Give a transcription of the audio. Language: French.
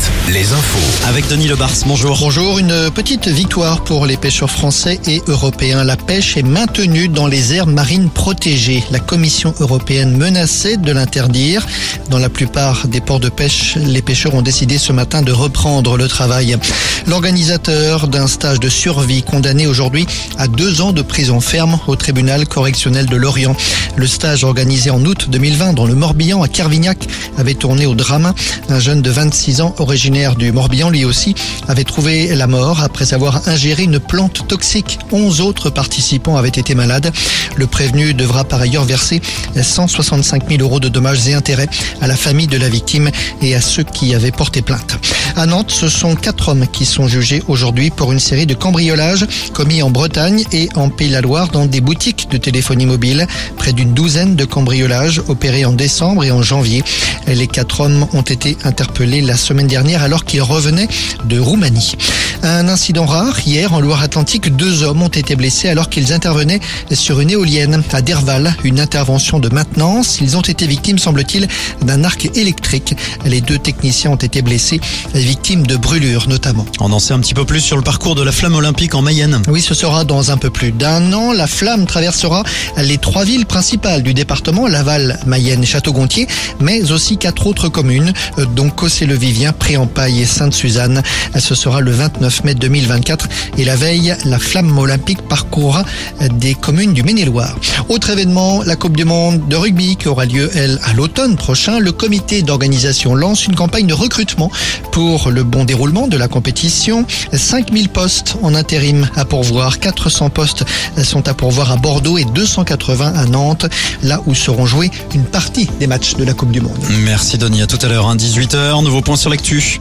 7, les infos. Avec Denis Lebars, bonjour. Bonjour, une petite victoire pour les pêcheurs français et européens. La pêche est maintenue dans les aires marines protégées. La Commission européenne menaçait de l'interdire. Dans la plupart des ports de pêche, les pêcheurs ont décidé ce matin de reprendre le travail. L'organisateur d'un stage de survie condamné aujourd'hui à deux ans de prison ferme au tribunal correctionnel de Lorient. Le stage organisé en août 2020 dans le Morbihan à Carvignac avait tourné au drame. Un jeune de 26 ans, originaire du Morbihan, lui aussi, avait trouvé la mort après avoir ingéré une plante toxique. 11 autres participants avaient été malades. Le prévenu devra par ailleurs verser 165 000 euros de dommages et intérêts à la famille de la victime et à ceux qui avaient porté plainte. À Nantes, ce sont quatre hommes qui sont jugés aujourd'hui pour une série de cambriolages commis en Bretagne et en Pays-la-Loire dans des boutiques de téléphonie mobile. Près d'une douzaine de cambriolages opérés en décembre et en janvier. Les quatre hommes ont été interpellés la semaine dernière alors qu'ils revenaient de Roumanie. Un incident rare, hier en Loire-Atlantique, deux hommes ont été blessés alors qu'ils intervenaient sur une éolienne à Derval, une intervention de maintenance. Ils ont été victimes, semble-t-il, d'un arc électrique. Les deux techniciens ont été blessés, victimes de brûlures notamment. On en sait un petit peu plus sur le parcours de la flamme olympique en Mayenne. Oui, ce sera dans un peu plus d'un an. La flamme traversera les trois villes principales du département, Laval, Mayenne Château-Gontier, mais aussi quatre autres communes, dont Cossé-le-Vivien, Préampaille et Sainte-Suzanne. Ce sera le 29 mai 2024 et la veille, la flamme olympique parcourra des communes du Maine-et-Loire. Autre événement, la Coupe du Monde de rugby qui aura lieu, elle, à l'automne prochain. Le comité d'organisation lance une campagne de recrutement pour le bon déroulement de la compétition. 5000 postes en intérim à pourvoir, 400 postes sont à pourvoir à Bordeaux et 280 à Nantes, là où seront joués une partie des matchs de la Coupe du Monde. Merci Denis, à tout à l'heure, hein, 18h, nouveau point sur l'actu.